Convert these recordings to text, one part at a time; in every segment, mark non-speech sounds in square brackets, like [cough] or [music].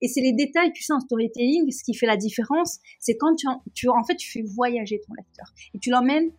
Et c'est les détails, tu sais, en storytelling, ce qui fait la différence, c'est quand tu, en fait, tu fais voyager ton lecteur. Et tu l'emmènes,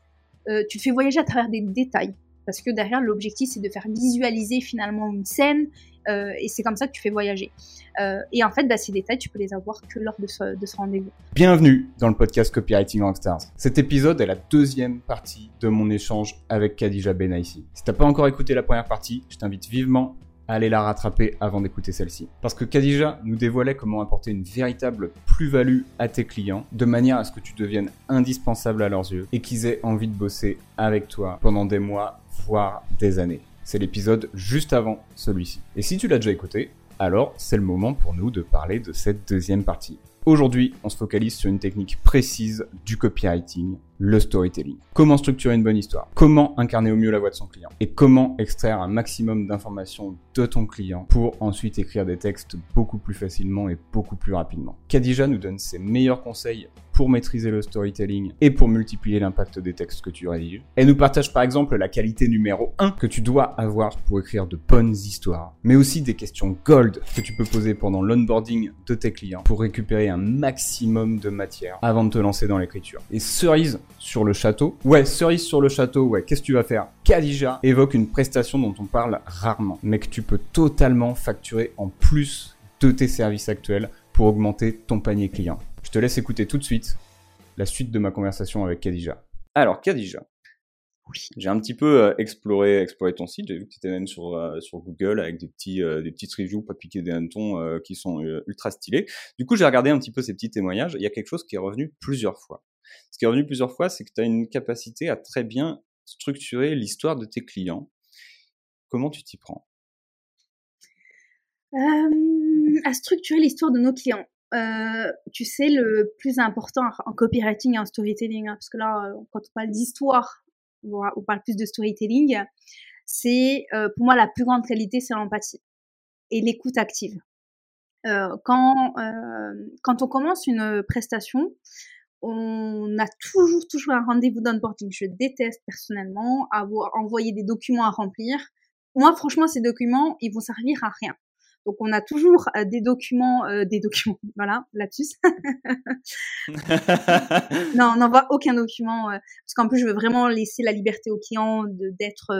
euh, tu le fais voyager à travers des détails. Parce que derrière, l'objectif, c'est de faire visualiser finalement une scène, euh, et c'est comme ça que tu fais voyager. Euh, et en fait, bah, ces détails, tu peux les avoir que lors de ce, de ce rendez-vous. Bienvenue dans le podcast Copywriting Rockstars. Cet épisode est la deuxième partie de mon échange avec Khadija Benaïsi. Si t'as pas encore écouté la première partie, je t'invite vivement à aller la rattraper avant d'écouter celle-ci. Parce que Khadija nous dévoilait comment apporter une véritable plus-value à tes clients de manière à ce que tu deviennes indispensable à leurs yeux et qu'ils aient envie de bosser avec toi pendant des mois, voire des années. C'est l'épisode juste avant celui-ci. Et si tu l'as déjà écouté, alors c'est le moment pour nous de parler de cette deuxième partie. Aujourd'hui, on se focalise sur une technique précise du copywriting, le storytelling. Comment structurer une bonne histoire? Comment incarner au mieux la voix de son client? Et comment extraire un maximum d'informations de ton client pour ensuite écrire des textes beaucoup plus facilement et beaucoup plus rapidement? Khadija nous donne ses meilleurs conseils pour maîtriser le storytelling et pour multiplier l'impact des textes que tu rédiges. Elle nous partage par exemple la qualité numéro 1 que tu dois avoir pour écrire de bonnes histoires, mais aussi des questions gold que tu peux poser pendant l'onboarding de tes clients pour récupérer un maximum de matière avant de te lancer dans l'écriture. Et cerise sur le château. Ouais, cerise sur le château, ouais, qu'est-ce que tu vas faire? Khadija évoque une prestation dont on parle rarement, mais que tu peux totalement facturer en plus de tes services actuels pour augmenter ton panier client. Je te laisse écouter tout de suite la suite de ma conversation avec Khadija. Alors, Khadija. Oui. J'ai un petit peu euh, exploré, exploré ton site. J'ai vu que tu étais même sur, euh, sur Google avec des petits, euh, des petites reviews, pas des hannetons, qui sont ultra stylés. Du coup, j'ai regardé un petit peu ces petits témoignages. Il y a quelque chose qui est revenu plusieurs fois. Ce qui est revenu plusieurs fois, c'est que tu as une capacité à très bien structurer l'histoire de tes clients. Comment tu t'y prends? À structurer l'histoire de nos clients. Euh, tu sais, le plus important en copywriting et en storytelling, hein, parce que là, euh, quand on parle d'histoire, on parle plus de storytelling, c'est euh, pour moi la plus grande qualité, c'est l'empathie et l'écoute active. Euh, quand, quand on commence une prestation, on a toujours, toujours un rendez-vous d'onboarding. Je déteste personnellement avoir envoyé des documents à remplir. Moi, franchement, ces documents, ils vont servir à rien. Donc on a toujours euh, des documents, euh, des documents, [laughs] voilà, lapsus. [laughs] non, on n'envoie aucun document euh, parce qu'en plus je veux vraiment laisser la liberté au client d'être.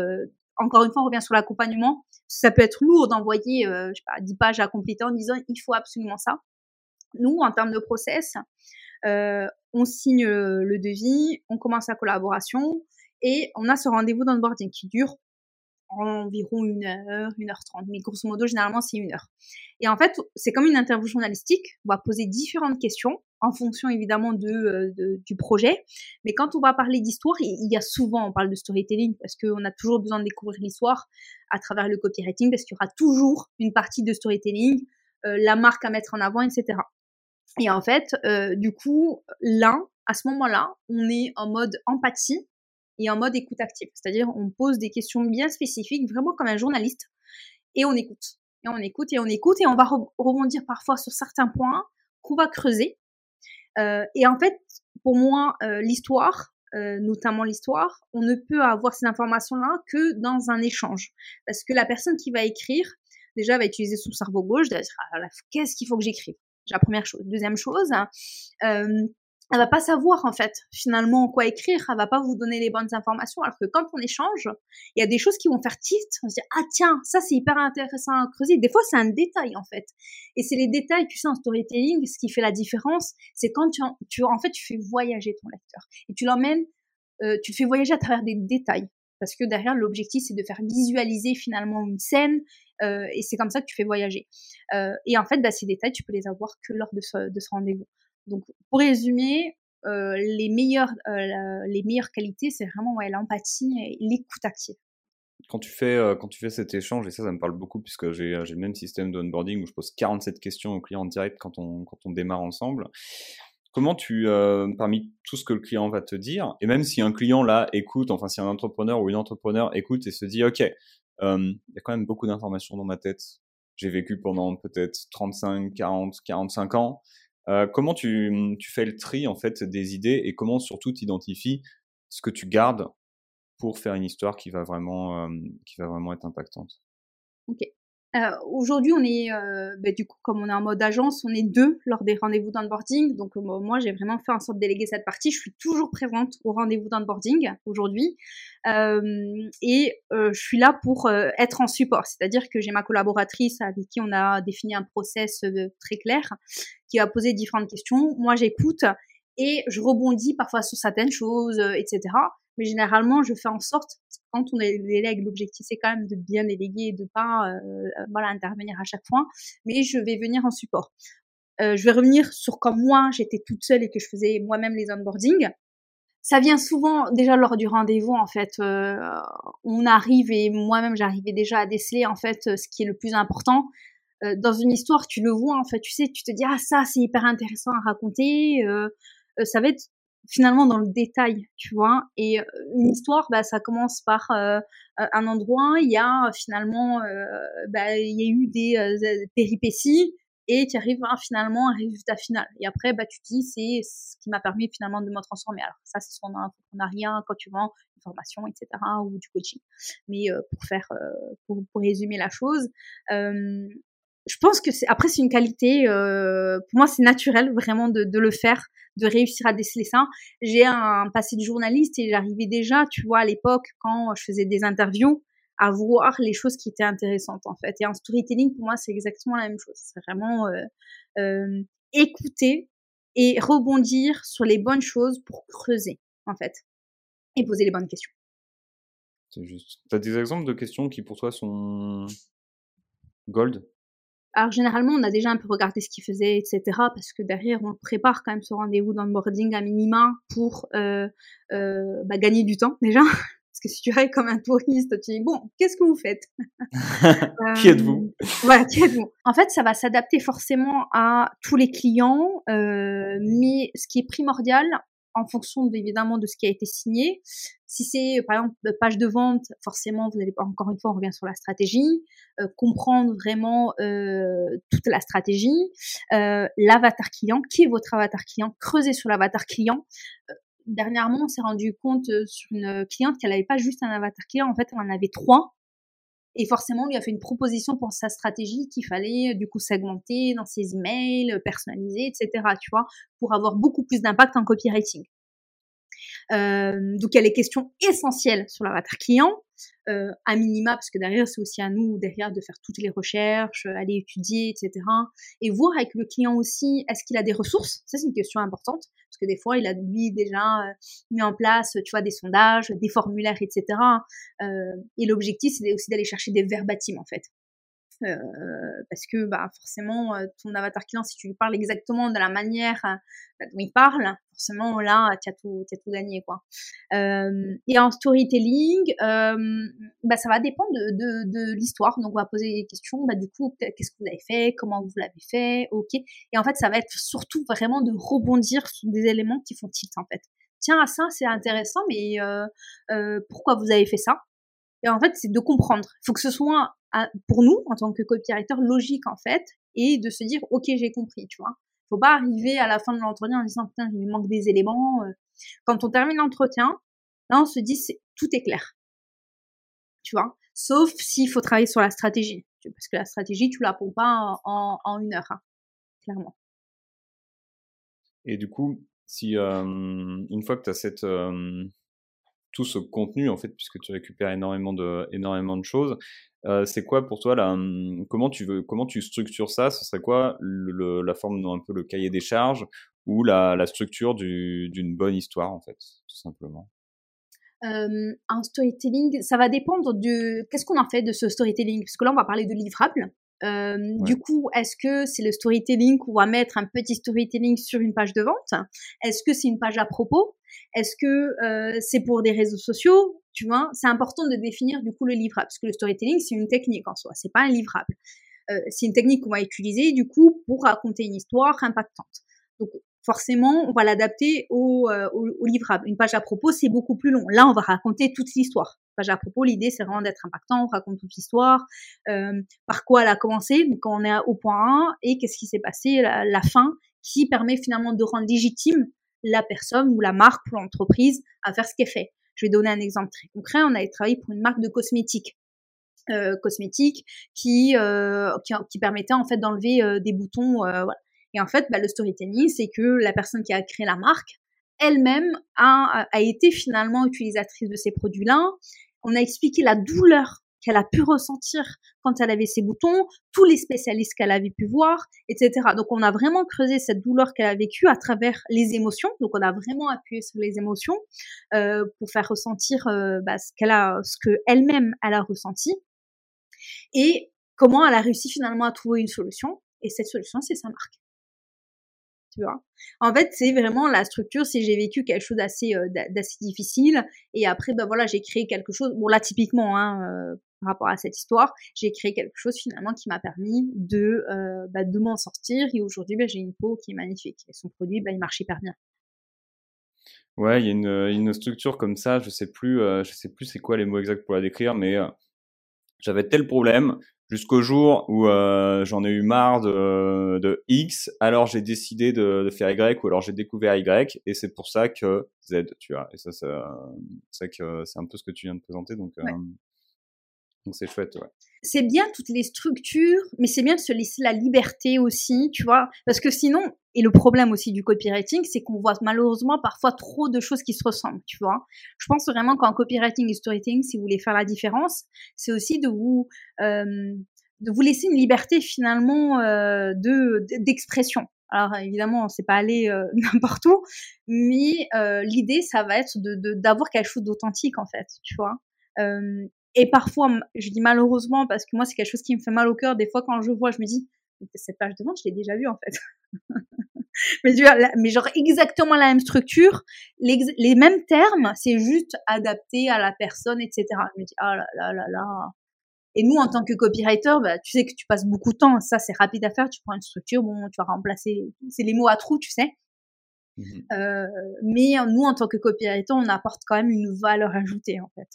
encore une fois, on revient sur l'accompagnement. Ça peut être lourd d'envoyer, je sais pas, 10 pages à compléter en disant il faut absolument ça. Nous, en termes de process, on signe le devis, on commence la collaboration et on a ce rendez-vous d'onboarding qui dure environ une heure, une heure trente. Mais grosso modo, généralement, c'est une heure. Et en fait, c'est comme une interview journalistique. On va poser différentes questions en fonction évidemment de, euh, du projet. Mais quand on va parler d'histoire, il y a souvent, on parle de storytelling parce qu'on a toujours besoin de découvrir l'histoire à travers le copywriting parce qu'il y aura toujours une partie de storytelling, euh, la marque à mettre en avant, etc. Et en fait, euh, du coup, là, à ce moment-là, on est en mode empathie et en mode écoute active. C'est-à-dire, on pose des questions bien spécifiques, vraiment comme un journaliste, et on écoute. Et on écoute, et on écoute, et on va rebondir parfois sur certains points qu'on va creuser. Euh, et en fait, pour moi, euh, l'histoire, euh, notamment l'histoire, on ne peut avoir ces informations-là que dans un échange. Parce que la personne qui va écrire, déjà, va utiliser son cerveau gauche, dire, ah, qu'est-ce qu'il faut que j'écrive? La première chose. Deuxième chose, euh, elle va pas savoir en fait finalement quoi écrire, elle va pas vous donner les bonnes informations. Alors que quand on échange, il y a des choses qui vont faire tilt. On se dit ah tiens ça c'est hyper intéressant à creuser. Des fois c'est un détail en fait, et c'est les détails tu sais en storytelling ce qui fait la différence, c'est quand tu, en tu fais voyager ton lecteur et tu l'emmènes, euh, tu le fais voyager à travers des détails parce que derrière l'objectif c'est de faire visualiser finalement une scène euh, et c'est comme ça que tu fais voyager. Euh, et en fait bah, ces détails tu peux les avoir que lors de ce, de ce rendez-vous. Donc, pour résumer, euh, les, meilleures, qualités, c'est vraiment l'empathie et l'écoute active. Quand tu, fais, cet échange, et ça, ça me parle beaucoup, puisque j'ai le même système d'onboarding où je pose 47 questions au client en direct quand on démarre ensemble. Comment tu, parmi tout ce que le client va te dire, et même si un client là écoute, enfin si un entrepreneur ou une entrepreneur écoute et se dit, OK, il y a quand même beaucoup d'informations dans ma tête, j'ai vécu pendant peut-être 35, 40, 45 ans, euh, comment tu, tu, fais le tri en fait des idées et comment surtout identifies ce que tu gardes pour faire une histoire qui va vraiment, euh, qui va vraiment être impactante? Ok. Euh, Aujourd'hui, on est, euh, bah, du coup, comme on est en mode agence, on est deux lors des rendez-vous d'onboarding. Donc, euh, moi, j'ai vraiment fait en sorte de déléguer cette partie. Je suis toujours présente au rendez-vous d'onboarding aujourd'hui. Et je suis là pour être en support. C'est-à-dire que j'ai ma collaboratrice avec qui on a défini un process très clair qui va poser différentes questions. Moi, j'écoute et je rebondis parfois sur certaines choses, etc. Mais généralement, je fais en sorte, quand on délègue, l'objectif c'est quand même de bien déléguer et de pas euh, intervenir à chaque fois, mais je vais venir en support. Euh, je vais revenir sur comme moi, j'étais toute seule et que je faisais moi-même les onboarding. Ça vient souvent déjà lors du rendez-vous en fait. Euh, on arrive et moi-même j'arrivais déjà à déceler en fait ce qui est le plus important. Dans une histoire, tu le vois en fait, tu sais, tu te dis ah ça c'est hyper intéressant à raconter. Ça va être finalement dans le détail, tu vois. Et euh, une histoire, bah, ça commence par euh, un endroit, il y a finalement, euh, bah, il y a eu des péripéties et tu arrives à, finalement à un résultat final. Et après, bah, tu te dis, c'est ce qui m'a permis finalement de me transformer. Alors ça, c'est soit dans rien quand tu vends une formation, etc., ou du coaching. Mais pour faire, pour, pour, résumer la chose, je pense que c'est après c'est une qualité euh, pour moi c'est naturel vraiment de, de, le faire de réussir à déceler ça. J'ai un passé de journaliste et j'arrivais déjà tu vois à l'époque quand je faisais des interviews à voir les choses qui étaient intéressantes en fait. Et en storytelling pour moi c'est exactement la même chose. C'est vraiment euh, euh, écouter et rebondir sur les bonnes choses pour creuser en fait et poser les bonnes questions. C'est juste. Tu as des exemples de questions qui pour toi sont gold? Alors généralement, on a déjà un peu regardé ce qu'il faisait, etc. Parce que derrière, on prépare quand même ce rendez-vous d'onboarding à minima pour euh, euh, bah, gagner du temps déjà. [laughs] Parce que si tu arrives comme un touriste, tu dis bon, qu'est-ce que vous faites? [laughs] Qui êtes-vous? euh, Voilà, qui êtes-vous? En fait, ça va s'adapter forcément à tous les clients, euh, mais ce qui est primordial, en fonction évidemment de ce qui a été signé. Si c'est par exemple page de vente, forcément vous allez encore une fois on revient sur la stratégie, euh, comprendre vraiment euh, toute la stratégie, euh, l'avatar client, qui est votre avatar client, creuser sur l'avatar client. Euh, dernièrement, on s'est rendu compte sur une cliente qu'elle n'avait pas juste un avatar client, en fait, elle en avait trois. Et forcément, on lui a fait une proposition pour sa stratégie qu'il fallait du coup segmenter dans ses emails, personnaliser, etc. Tu vois, pour avoir beaucoup plus d'impact en copywriting. Euh, donc il y a les questions essentielles sur l'avatar client, euh, à minima, parce que derrière c'est aussi à nous derrière de faire toutes les recherches, aller étudier, etc. Et voir avec le client aussi, est-ce qu'il a des ressources? Ça c'est une question importante, parce que des fois il a lui déjà euh, mis en place, tu vois, des sondages, des formulaires, etc. Euh, et l'objectif c'est aussi d'aller chercher des verbatims en fait. Euh, parce que bah, forcément, euh, ton avatar client, si tu lui parles exactement de la manière euh, dont il parle, forcément là, tu as tout, as tout gagné quoi. et en storytelling, bah, ça va dépendre de, de, de l'histoire. Donc on va poser des questions. Bah, du coup, qu'est-ce que vous avez fait? Comment vous l'avez fait? Ok. Et en fait, ça va être surtout vraiment de rebondir sur des éléments qui font tilt en fait. Tiens, ça c'est intéressant, mais pourquoi vous avez fait ça? Et en fait, c'est de comprendre. Il faut que ce soit pour nous, en tant que copywriter, logique en fait, et de se dire, ok, j'ai compris, tu vois. Faut pas arriver à la fin de l'entretien en disant, putain, il me manque des éléments. Euh. Quand on termine l'entretien, là, on se dit, c'est, tout est clair. Tu vois? Sauf s'il faut travailler sur la stratégie. Parce que la stratégie, tu la prends pas en, en, une heure, hein, clairement. Et du coup, si euh, une fois que tu as cette, euh, tout ce contenu en fait puisque tu récupères énormément de énormément de choses. Euh, c'est quoi pour toi là hum, comment tu veux comment tu structures ça? Ce serait quoi le, la forme un peu le cahier des charges ou la, la structure d'une bonne histoire en fait tout simplement? Euh, un storytelling ça va dépendre de qu'est-ce qu'on en fait de ce storytelling? Parce que là on va parler de livrable. Euh, Du coup, est-ce que c'est le storytelling qu'on va mettre un petit storytelling sur une page de vente? Est-ce que c'est une page à propos? Est-ce que euh, c'est pour des réseaux sociaux Tu vois, c'est important de définir du coup le livrable parce que le storytelling c'est une technique en soi, c'est pas un livrable. Euh, c'est une technique qu'on va utiliser du coup pour raconter une histoire impactante. Donc forcément, on va l'adapter au, euh, au, au, livrable. Une page à propos, c'est beaucoup plus long. Là, on va raconter toute l'histoire. Page à propos, l'idée, c'est vraiment d'être impactant, on raconte toute l'histoire, par quoi elle a commencé, donc quand on est au point 1, et qu'est-ce qui s'est passé, la, fin, qui permet finalement de rendre légitime la personne ou la marque ou l'entreprise à faire ce qu'elle fait. Je vais donner un exemple très concret. On avait travaillé pour une marque de cosmétiques. euh, cosmétique qui, euh, qui, qui permettait en fait d'enlever euh, des boutons. Voilà. Et en fait, bah, le storytelling, c'est que la personne qui a créé la marque elle-même a, a été finalement utilisatrice de ces produits-là. On a expliqué la douleur qu'elle a pu ressentir quand elle avait ses boutons, tous les spécialistes qu'elle avait pu voir, etc. Donc on a vraiment creusé cette douleur qu'elle a vécue à travers les émotions. Donc on a vraiment appuyé sur les émotions euh, pour faire ressentir euh, bah, ce qu'elle a, ce que elle-même elle a ressenti et comment elle a réussi finalement à trouver une solution. Et cette solution, c'est sa marque. Tu vois? En fait, c'est vraiment la structure. Si j'ai vécu quelque chose d'assez euh, difficile et après, ben voilà, j'ai créé quelque chose. Bon là, typiquement, hein, euh, par rapport à cette histoire, j'ai créé quelque chose finalement qui m'a permis de euh, bah, de m'en sortir. Et aujourd'hui, ben, j'ai une peau qui est magnifique. Et son produit, ben, il marche hyper bien. Ouais, il y a une, une structure comme ça. Je sais plus, je sais plus c'est quoi les mots exacts pour la décrire, mais j'avais tel problème jusqu'au jour où euh, j'en ai eu marre de, de X, alors j'ai décidé de, de, faire Y, ou alors j'ai découvert Y, et c'est pour ça que Z, tu vois. Et ça, c'est que c'est un peu ce que tu viens de présenter, donc euh, donc c'est chouette, ouais c'est bien toutes les structures, mais c'est bien de se laisser la liberté aussi, tu vois, parce que sinon, et le problème aussi du copywriting, c'est qu'on voit malheureusement parfois trop de choses qui se ressemblent, tu vois. Je pense vraiment qu'en copywriting et storytelling, si vous voulez faire la différence, c'est aussi de vous de vous laisser une liberté finalement euh, de d'expression. Alors évidemment, c'est pas aller euh, [laughs] n'importe où, mais euh, l'idée, ça va être de d'avoir quelque chose d'authentique en fait, tu vois. Et parfois, je dis malheureusement parce que moi, c'est quelque chose qui me fait mal au cœur. Des fois, quand je vois, je me dis, cette page de vente, je l'ai déjà vue en fait. [laughs] mais, genre exactement la même structure, les, les mêmes termes, c'est juste adapté à la personne, etc. Je me dis, ah là là là là. Et nous, en tant que copywriter, bah, tu sais que tu passes beaucoup de temps. Ça, c'est rapide à faire. Tu prends une structure, bon, tu vas remplacer. C'est les mots à trous, tu sais. Mmh euh, mais nous, en tant que copywriter, on apporte quand même une valeur ajoutée, en fait.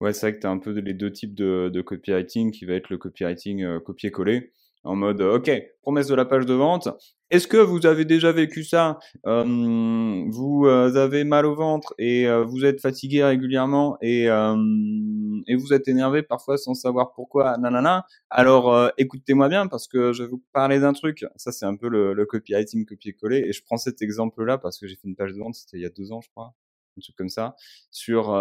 Ouais, c'est vrai que tu as un peu les deux types de, de, copywriting qui va être le copywriting euh, copier-coller en mode euh, OK, promesse de la page de vente. Est-ce que vous avez déjà vécu ça euh, Vous avez mal au ventre et vous êtes fatigué régulièrement et, et vous êtes énervé parfois sans savoir pourquoi, nanana? Alors écoutez-moi bien parce que je vais vous parler d'un truc. Ça, c'est un peu le, le copywriting copier-coller. Et je prends cet exemple-là parce que j'ai fait une page de vente, c'était il y a deux ans, je crois, un truc comme ça, sur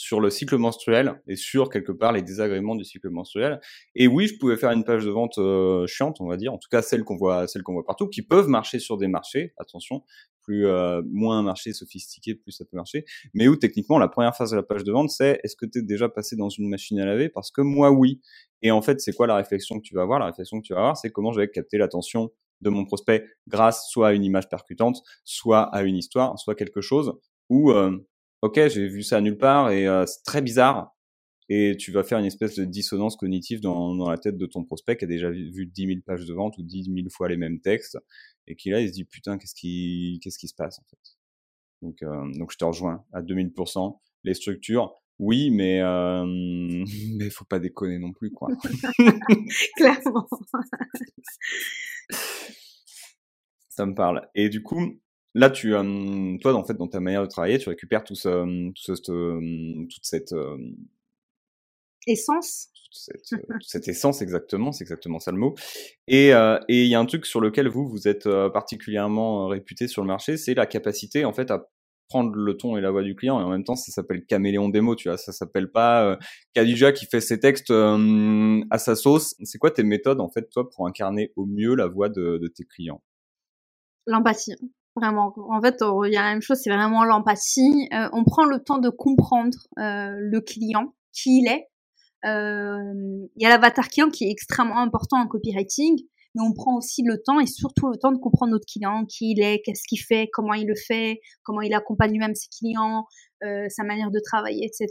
sur le cycle menstruel et sur quelque part les désagréments du cycle menstruel. Et oui, je pouvais faire une page de vente euh, chiante, on va dire, en tout cas celle qu'on voit, celle qu'on voit partout, qui peuvent marcher sur des marchés. Attention, plus euh, moins un marché sophistiqué, plus ça peut marcher. Mais où techniquement la première phase de la page de vente, c'est est-ce que tu es déjà passé dans une machine à laver? Parce que moi oui. Et en fait, c'est quoi la réflexion que tu vas avoir? La réflexion que tu vas avoir, c'est comment je vais capter l'attention de mon prospect grâce soit à une image percutante, soit à une histoire, soit quelque chose où euh, ok, j'ai vu ça nulle part et euh, c'est très bizarre. Et tu vas faire une espèce de dissonance cognitive dans, dans la tête de ton prospect qui a déjà vu 10 000 pages de vente ou 10 000 fois les mêmes textes et qui là, il se dit putain, qu'est-ce qui, qu'est-ce qui se passe en fait? Donc, euh, donc je te rejoins à 2000%. Les structures, oui, mais euh, [laughs] mais faut pas déconner non plus quoi. [laughs] Clairement. ça me parle. Et du coup, là, tu, euh, toi, en fait, dans ta manière de travailler, tu récupères tout ce, tout ce, euh, toute cette euh, essence. Toute cette, cette, essence, exactement, c'est exactement ça le mot. Et il y a un truc sur lequel vous, vous êtes particulièrement réputé sur le marché, c'est la capacité, en fait, à prendre le ton et la voix du client. Et en même temps ça s'appelle caméléon démo tu vois. Ça s'appelle pas euh, Khadija qui fait ses textes à sa sauce. C'est quoi tes méthodes en fait toi pour incarner au mieux la voix de, de tes clients? L'empathie Vraiment. En fait, il y a la même chose, c'est vraiment l'empathie. Euh, on prend le temps de comprendre euh, le client, qui il est. Euh, il y a l'avatar client qui est extrêmement important en copywriting, mais on prend aussi le temps et surtout le temps de comprendre notre client, qui il est, qu'est-ce qu'il fait, comment il le fait, comment il accompagne lui-même ses clients, euh, sa manière de travailler, etc.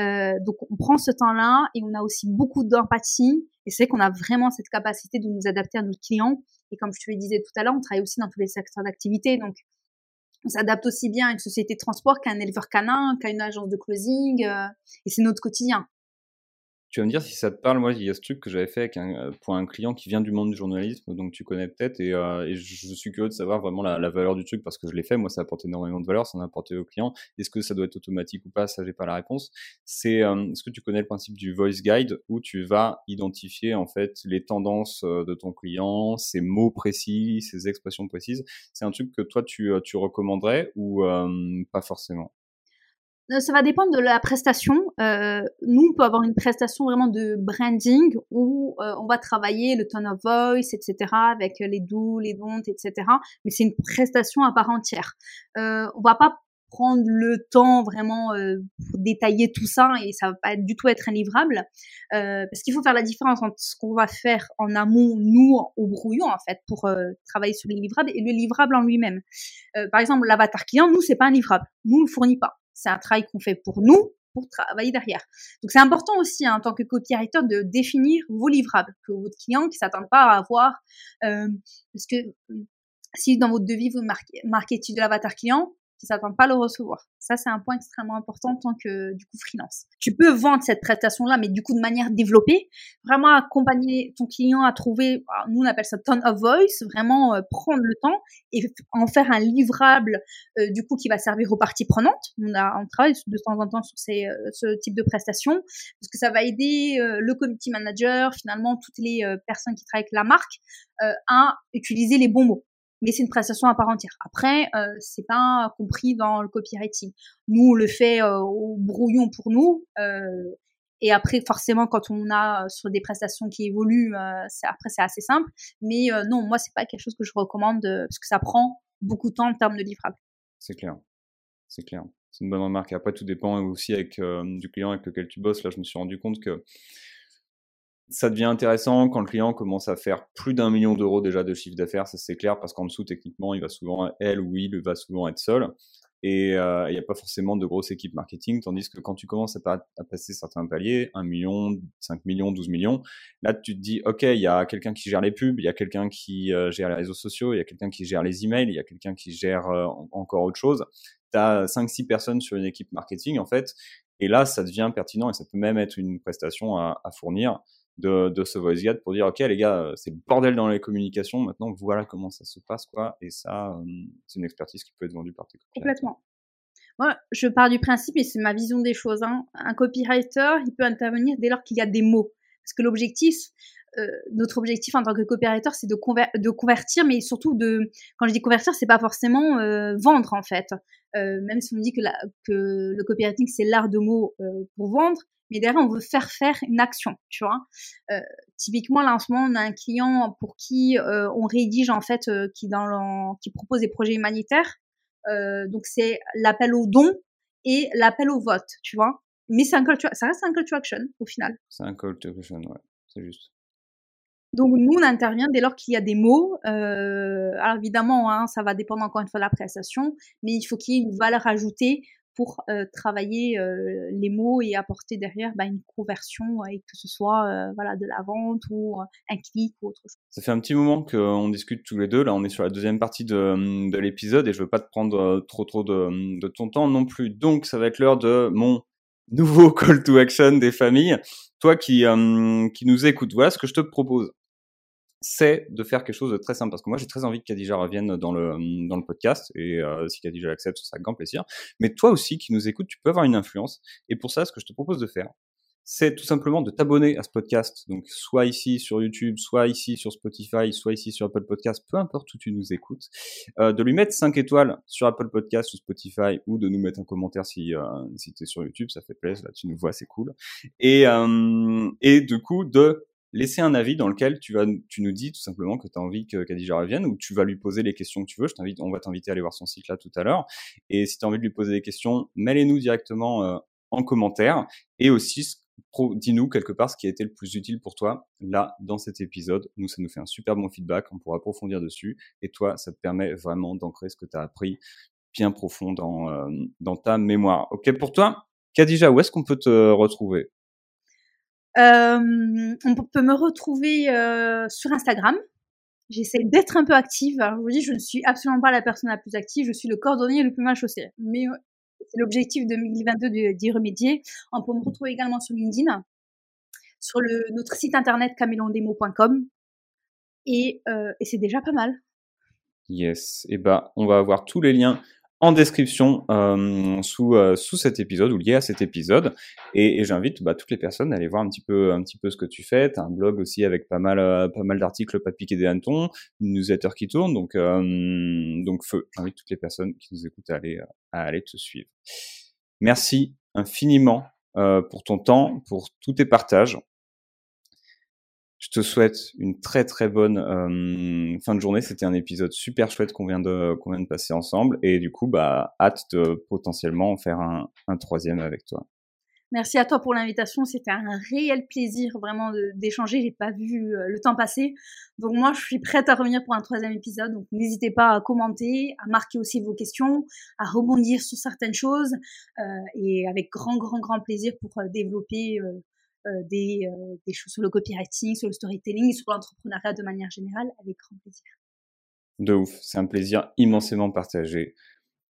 Euh, donc on prend ce temps-là et on a aussi beaucoup d'empathie et c'est qu'on a vraiment cette capacité de nous adapter à notre client. Et comme je te le disais tout à l'heure, on travaille aussi dans tous les secteurs d'activité, donc on s'adapte aussi bien à une société de transport qu'à un éleveur canin, qu'à une agence de closing, euh, et c'est notre quotidien. Tu vas me dire si ça te parle. Moi, il y a ce truc que j'avais fait avec un, pour un client qui vient du monde du journalisme, donc tu connais peut-être, et, et je, suis curieux de savoir vraiment la, valeur du truc parce que je l'ai fait. Moi, ça apporte énormément de valeur, ça en a apporté au client. Est-ce que ça doit être automatique ou pas? Ça, j'ai pas la réponse. C'est est-ce que tu connais le principe du voice guide où tu vas identifier en fait les tendances de ton client, ses mots précis, ses expressions précises? C'est un truc que toi tu, tu recommanderais ou pas forcément? euh, ça va dépendre de la prestation. Euh, nous, on peut avoir une prestation vraiment de branding où euh, on va travailler le tone of voice, etc., avec les doux, les ventes, etc. Mais c'est une prestation à part entière. Euh, on va pas prendre le temps vraiment euh, pour détailler tout ça et ça va pas du tout être un livrable euh, parce qu'il faut faire la différence entre ce qu'on va faire en amont nous au brouillon en fait pour travailler sur les livrables et le livrable en lui-même. par exemple l'avatar client nous c'est pas un livrable, nous on le fournit pas c'est un travail qu'on fait pour nous, pour travailler derrière. Donc c'est important aussi hein, en tant que copywriter de définir vos livrables, que votre client qui s'attend pas à avoir, euh, parce que si dans votre devis vous marquez, marquez de l'avatar client, qui s'attendent pas à le recevoir. Ça, c'est un point extrêmement important en tant que, du coup, freelance. Tu peux vendre cette prestation-là, mais du coup, de manière développée, vraiment accompagner ton client à trouver, ah, nous, on appelle ça tone of voice, vraiment euh, prendre le temps et en faire un livrable, euh, du coup, qui va servir aux parties prenantes. On a, on travaille de temps en temps sur ces, euh, ce type de prestation, parce que ça va aider le committee manager, finalement, toutes les personnes qui travaillent avec la marque, à utiliser les bons mots mais c'est une prestation à part entière. Après, euh, c'est pas compris dans le copywriting. Nous, on le fait euh, au brouillon pour nous. Euh, et après, forcément, quand on a euh, sur des prestations qui évoluent, après c'est assez simple. Mais non, moi, c'est pas quelque chose que je recommande parce que ça prend beaucoup de temps en termes de livrable. C'est clair, c'est clair. C'est une bonne remarque. après, tout dépend aussi avec du client avec lequel tu bosses. Là, je me suis rendu compte que ça devient intéressant quand le client commence à faire plus d'un million d'euros déjà de chiffre d'affaires, ça c'est clair, parce qu'en dessous, techniquement, il va souvent, elle ou il va souvent être seul. Et euh, il n'y a pas forcément de grosse équipe marketing, tandis que quand tu commences à, passer certains paliers, 1 million, 5 millions, 12 millions, là tu te dis, ok, il y a quelqu'un qui gère les pubs, il y a quelqu'un qui euh, gère les réseaux sociaux, il y a quelqu'un qui gère les emails, il y a quelqu'un qui gère euh, encore autre chose. Tu as 5-6 personnes sur une équipe marketing, en fait, et là, ça devient pertinent et ça peut même être une prestation à, à fournir de, de ce voice guide pour dire ok les gars euh, c'est le bordel dans les communications maintenant voilà comment ça se passe quoi et ça euh, c'est une expertise qui peut être vendue par tes complètement moi je pars du principe et c'est ma vision des choses hein. un copywriter il peut intervenir dès lors qu'il y a des mots parce que l'objectif euh, notre objectif en tant que copywriter, c'est de, de, convertir, mais surtout de, quand je dis convertir, c'est pas forcément vendre en fait. même si on dit que, que le copywriting c'est l'art de mots pour vendre, mais derrière, on veut faire faire une action, tu vois. Euh, typiquement, là, en ce moment, on a un client pour qui euh, on rédige, en fait, euh, qui, dans qui propose des projets humanitaires. donc, c'est l'appel au don et l'appel au vote, tu vois. Mais c'est un call to, ça reste un call to action, au final. C'est un call to action, ouais, c'est juste. Donc nous, on intervient dès lors qu'il y a des mots. Euh, alors évidemment, hein, ça va dépendre encore une fois de la prestation, mais il faut qu'il y ait une valeur ajoutée pour euh, travailler euh, les mots et apporter derrière bah, une conversion et que ce soit euh, voilà de la vente ou un clic ou autre chose. Ça fait un petit moment qu'on discute tous les deux. Là, on est sur la deuxième partie de, de l'épisode et je veux pas te prendre trop trop de, de ton temps non plus. Donc, ça va être l'heure de mon nouveau [laughs] call to action des familles. Toi qui qui nous écoutes, voilà ce que je te propose c'est de faire quelque chose de très simple. Parce que moi, j'ai très envie que Khadija revienne dans le, dans le podcast. Et euh, si Khadija l'accepte, ce sera grand plaisir. Mais toi aussi, qui nous écoutes, tu peux avoir une influence. Et pour ça, ce que je te propose de faire, c'est tout simplement de t'abonner à ce podcast. Donc, soit ici sur YouTube, soit ici sur Spotify, soit ici sur Apple Podcast, peu importe où tu nous écoutes. Euh, de lui mettre 5 étoiles sur Apple Podcast ou Spotify, ou de nous mettre un commentaire si, euh, si tu es sur YouTube, ça fait plaisir. Là, tu nous vois, c'est cool. Et, euh, et du coup, de laisser un avis dans lequel tu nous dis tout simplement que tu as envie que Khadija revienne ou tu vas lui poser les questions que tu veux. Je t'invite, on va t'inviter à aller voir son site là tout à l'heure. Et si tu as envie de lui poser des questions, mets-les-nous directement euh, en commentaire et aussi dis-nous quelque part ce qui a été le plus utile pour toi là dans cet épisode. Nous, ça nous fait un super bon feedback, on pourra approfondir dessus et toi, ça te permet vraiment d'ancrer ce que tu as appris bien profond dans, euh, dans ta mémoire. Ok pour toi Khadija, où est-ce qu'on peut te retrouver? On peut me retrouver euh, sur Instagram. J'essaie d'être un peu active. Je vous dis, je ne suis absolument pas la personne la plus active. Je suis le cordonnier le plus mal chaussé. Mais euh, c'est l'objectif de 2022 d'y remédier. On peut me retrouver également sur LinkedIn. sur notre site internet camélondemo.com. Et, euh, et c'est déjà pas mal. Yes. Et bah, on va avoir tous les liens en description euh, sous, euh, sous cet épisode ou lié à cet épisode. Et, j'invite bah, toutes les personnes à aller voir un petit peu, un petit peu ce que tu fais. Un blog aussi avec pas mal, euh, pas mal d'articles, pas de des hannetons, une newsletter qui tourne. Donc, donc feu. J'invite toutes les personnes qui nous écoutent à aller, à aller te suivre. Merci infiniment pour ton temps, pour tous tes partages. Je te souhaite une très très bonne euh, fin de journée. C'était un épisode super chouette qu'on vient de qu'on vient de passer ensemble et du coup bah hâte de potentiellement en faire un, un troisième avec toi. Merci à toi pour l'invitation. C'était un réel plaisir vraiment d'échanger. J'ai pas vu euh, le temps passer. Donc moi, je suis prête à revenir pour un troisième épisode. Donc n'hésitez pas à commenter, à marquer aussi vos questions, à rebondir sur certaines choses euh, et avec grand grand grand plaisir pour euh, développer euh, des, euh, des choses sur le copywriting, sur le storytelling, sur l'entrepreneuriat de manière générale, avec grand plaisir. De ouf, c'est un plaisir immensément partagé.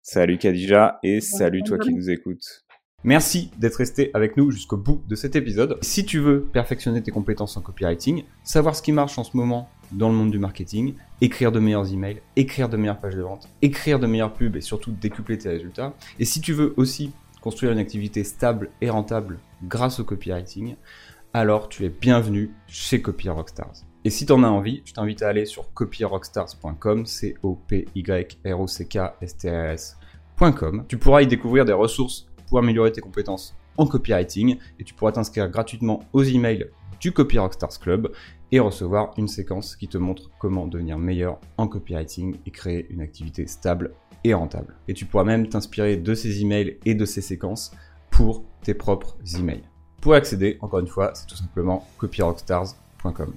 Salut Khadija et salut toi qui nous écoutes. Merci d'être resté avec nous jusqu'au bout de cet épisode. Si tu veux perfectionner tes compétences en copywriting, savoir ce qui marche en ce moment dans le monde du marketing, écrire de meilleurs emails, écrire de meilleures pages de vente, écrire de meilleures pubs et surtout décupler tes résultats. Et si tu veux aussi construire une activité stable et rentable grâce au copywriting, alors tu es bienvenu chez Copy Rockstars. Et si tu en as envie, je t'invite à aller sur copyrockstars.com, c o p y r o c k s t s.com. Tu pourras y découvrir des ressources pour améliorer tes compétences en copywriting et tu pourras t'inscrire gratuitement aux emails du Copy Rockstars Club et recevoir une séquence qui te montre comment devenir meilleur en copywriting et créer une activité stable et rentable. Et tu pourras même t'inspirer de ces emails et de ces séquences pour tes propres emails. Pour accéder, encore une fois, c'est tout simplement copyrockstars.com.